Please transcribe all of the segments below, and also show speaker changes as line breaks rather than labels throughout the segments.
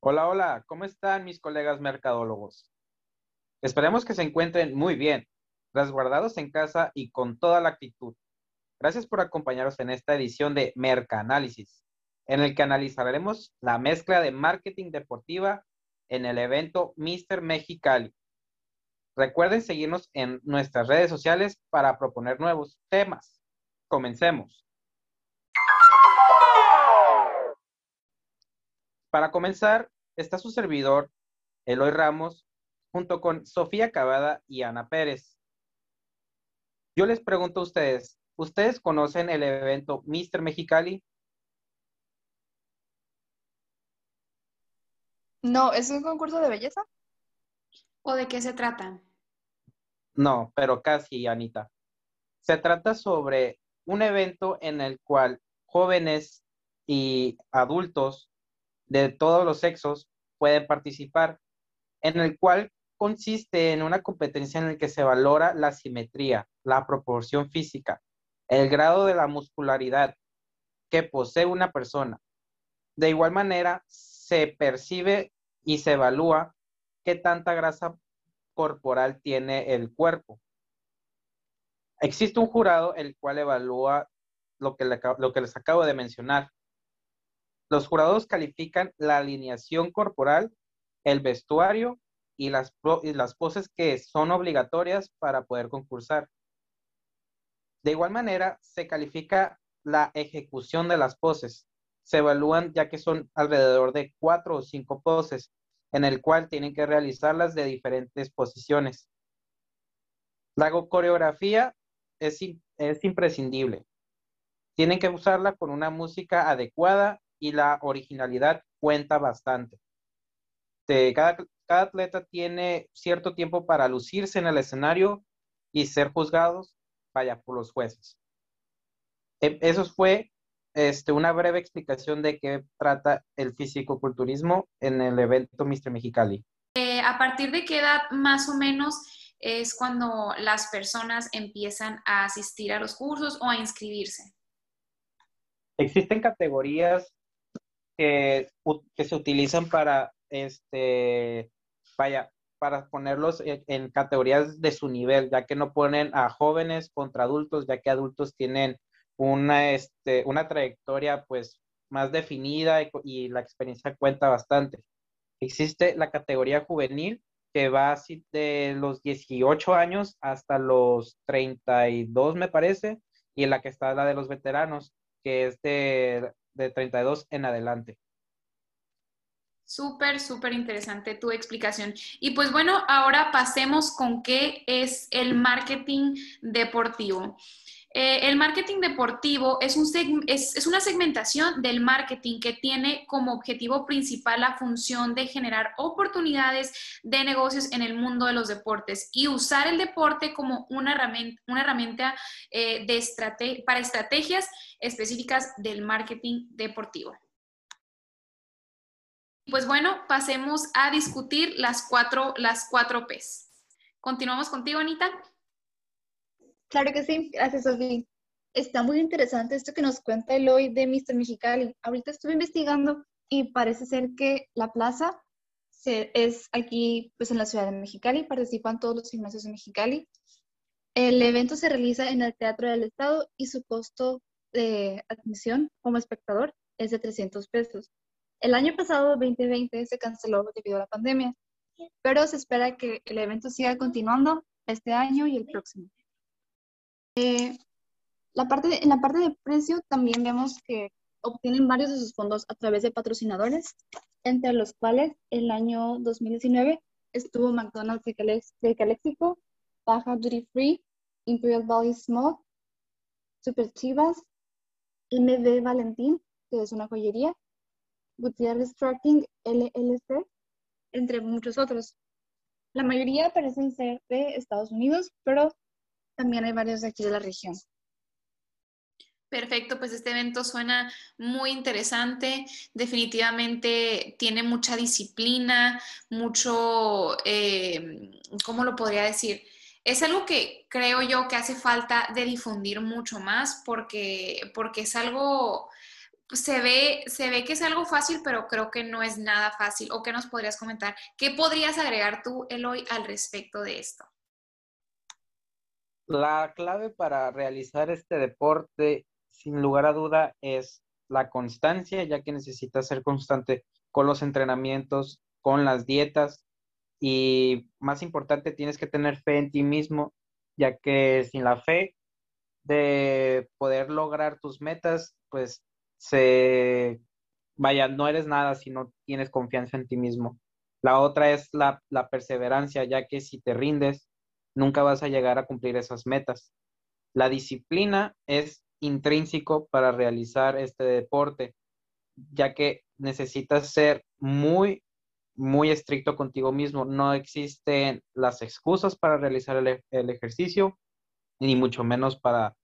Hola, hola, ¿cómo están mis colegas mercadólogos? Esperemos que se encuentren muy bien, resguardados en casa y con toda la actitud. Gracias por acompañarnos en esta edición de Mercanálisis, en el que analizaremos la mezcla de marketing deportiva en el evento Mr. Mexicali. Recuerden seguirnos en nuestras redes sociales para proponer nuevos temas. Comencemos. Para comenzar, está su servidor, Eloy Ramos, junto con Sofía Cavada y Ana Pérez. Yo les pregunto a ustedes, ¿ustedes conocen el evento Mr. Mexicali?
No, ¿es un concurso de belleza?
¿O de qué se trata?
No, pero casi, Anita. Se trata sobre un evento en el cual jóvenes y adultos de todos los sexos pueden participar, en el cual consiste en una competencia en la que se valora la simetría, la proporción física, el grado de la muscularidad que posee una persona. De igual manera, se percibe y se evalúa qué tanta grasa corporal tiene el cuerpo. Existe un jurado el cual evalúa lo que, lo que les acabo de mencionar, los jurados califican la alineación corporal, el vestuario y las, las poses que son obligatorias para poder concursar. De igual manera, se califica la ejecución de las poses. Se evalúan ya que son alrededor de cuatro o cinco poses, en el cual tienen que realizarlas de diferentes posiciones. La coreografía es, es imprescindible. Tienen que usarla con una música adecuada y la originalidad cuenta bastante. cada, cada atleta tiene cierto tiempo para lucirse en el escenario y ser juzgados, vaya, por los jueces. E, eso fue este, una breve explicación de qué trata el fisicoculturismo en el evento Mr. Mexicali.
Eh, ¿A partir de qué edad más o menos es cuando las personas empiezan a asistir a los cursos o a inscribirse?
Existen categorías que, se utilizan para, este, vaya, para ponerlos en, categorías de su nivel, ya que no ponen a jóvenes contra adultos, ya que adultos tienen una, este, una trayectoria pues más definida y, la experiencia cuenta bastante. Existe la categoría juvenil que va así de los 18 años hasta los 32 me parece, y en la que está la de los veteranos, que es de de 32 en adelante.
Súper, súper interesante tu explicación. Y pues bueno, ahora pasemos con qué es el marketing deportivo. Eh, el marketing deportivo es, un es, es, una segmentación del marketing que tiene como objetivo principal la función de generar oportunidades de negocios en el mundo de los deportes y usar el deporte como una herramienta, una herramienta eh, de para estrategias específicas del marketing deportivo. Pues bueno, pasemos a discutir las cuatro, las cuatro Ps. Continuamos contigo, Anita.
Claro que sí, gracias Sofía. Está muy interesante esto que nos cuenta Eloy de Mr. Mexicali. Ahorita estuve investigando y parece ser que la plaza es aquí pues en la ciudad de Mexicali, participan todos los gimnasios de Mexicali. El evento se realiza en el Teatro del Estado y su costo de admisión como espectador es de 300 pesos. El año pasado, 2020, se canceló debido a la pandemia, pero se espera que el evento siga continuando este año y el próximo. Eh, la parte en la parte de precio también vemos que obtienen varios de sus fondos a través de patrocinadores, entre los cuales el año 2019 estuvo McDonald's de Calexico, Baja Duty Free, Imperial Valley Small, Super Chivas, MB Valentín, que es una joyería, Gutiérrez Trucking LLC, entre muchos otros. La mayoría parecen ser de Estados Unidos, pero también hay varios de aquí de la región.
Perfecto, pues este evento suena muy interesante, definitivamente tiene mucha disciplina, mucho, eh, ¿cómo lo podría decir? es algo que creo yo que hace falta de difundir mucho más porque, porque es algo, se ve, se ve que es algo fácil, pero creo que no es nada fácil. ¿O qué nos podrías comentar? ¿Qué podrías agregar tú, Eloy, al respecto de esto?
La clave para realizar este deporte, sin lugar a duda, es la constancia, ya que necesitas ser constante con los entrenamientos, con las dietas y más importante, tienes que tener fe en ti mismo, ya que sin la fe de poder lograr tus metas, pues se, vaya, no eres nada si no tienes confianza en ti mismo. La otra es la, la perseverancia, ya que si te rindes, nunca vas a llegar a cumplir esas metas. La disciplina es intrínseco para realizar este deporte, ya que necesitas ser muy, muy estricto contigo mismo. No existen las excusas para realizar el, el ejercicio, ni mucho menos para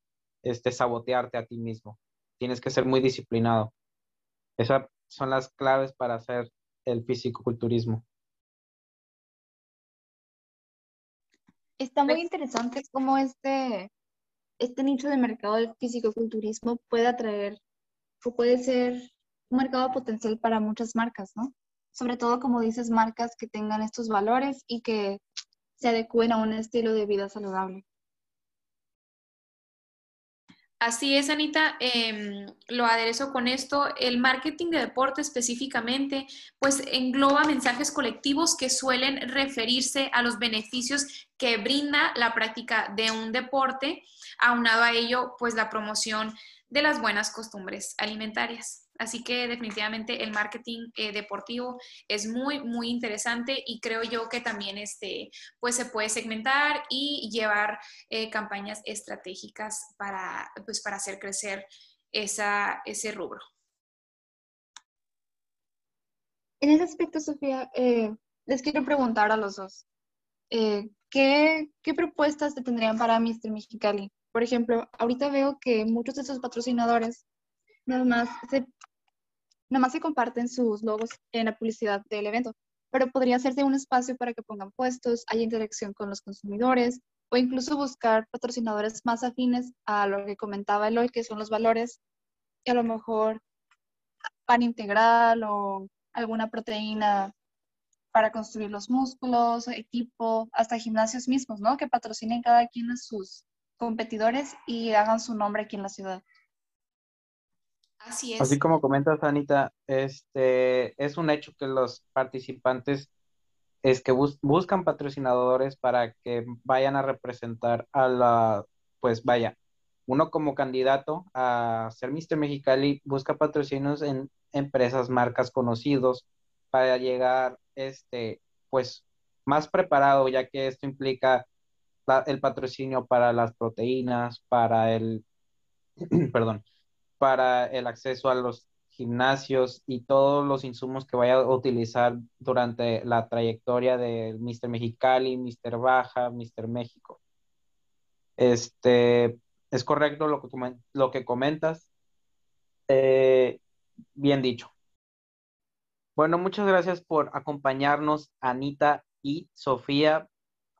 este, sabotearte a ti mismo. Tienes que ser muy disciplinado. Esas son las claves para hacer el fisicoculturismo.
Está muy interesante cómo este, este nicho de mercado del fisicoculturismo puede atraer o puede ser un mercado potencial para muchas marcas, ¿no? Sobre todo, como dices, marcas que tengan estos valores y que se adecúen a un estilo de vida saludable.
Así es, Anita. Em, lo aderezo con esto. El marketing de deporte específicamente, pues engloba mensajes colectivos que suelen referirse a los beneficios que brinda la práctica de un deporte, aunado a ello, pues la promoción de las buenas costumbres alimentarias. Así que definitivamente el marketing eh, deportivo es muy, muy interesante y creo yo que también este, pues se puede segmentar y llevar eh, campañas estratégicas para, pues para hacer crecer esa, ese rubro.
En ese aspecto, Sofía, eh, les quiero preguntar a los dos, ¿qué, ¿qué propuestas te tendrían para Mr. Mexicali? Por ejemplo, ahorita veo que muchos de esos patrocinadores nada más se Nada más se comparten sus logos en la publicidad del evento, pero podría hacerse un espacio para que pongan puestos, haya interacción con los consumidores o incluso buscar patrocinadores más afines a lo que comentaba Eloy, que son los valores, y a lo mejor pan integral o alguna proteína para construir los músculos, equipo, hasta gimnasios mismos, ¿no? Que patrocinen cada quien a sus competidores y hagan su nombre aquí en la ciudad.
Así es.
Así como comentas, Anita, este, es un hecho que los participantes es que buscan patrocinadores para que vayan a representar a la, pues vaya, uno como candidato a ser Mr. Mexicali busca patrocinios en empresas, marcas conocidos para llegar, este, pues, más preparado, ya que esto implica el patrocinio para las proteínas, para el, perdón, para el acceso a los gimnasios y todos los insumos que vaya a utilizar durante la trayectoria de Mr. Mexicali, Mr. Baja, Mr. México. Este, es correcto lo que, lo que comentas. Eh, bien dicho. Bueno, muchas gracias por acompañarnos, Anita y Sofía,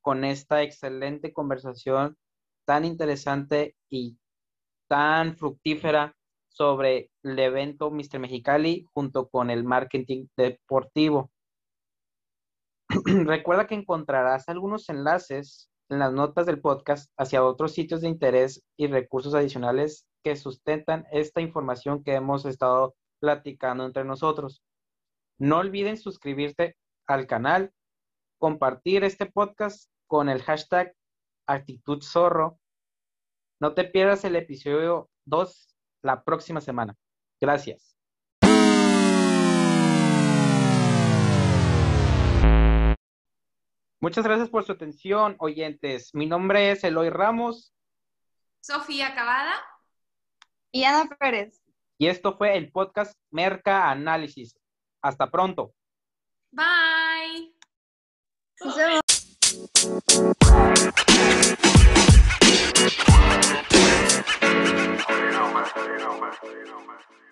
con esta excelente conversación tan interesante y tan fructífera sobre el evento Mr. Mexicali junto con el marketing deportivo. Recuerda que encontrarás algunos enlaces en las notas del podcast hacia otros sitios de interés y recursos adicionales que sustentan esta información que hemos estado platicando entre nosotros. No olviden suscribirte al canal, compartir este podcast con el hashtag actitud zorro. No te pierdas el episodio 2 la próxima semana. Gracias. Muchas gracias por su atención, oyentes. Mi nombre es Eloy Ramos.
Sofía Cavada.
Y Ana Pérez.
Y esto fue el podcast Merca Análisis. Hasta pronto.
Bye.
You know, man.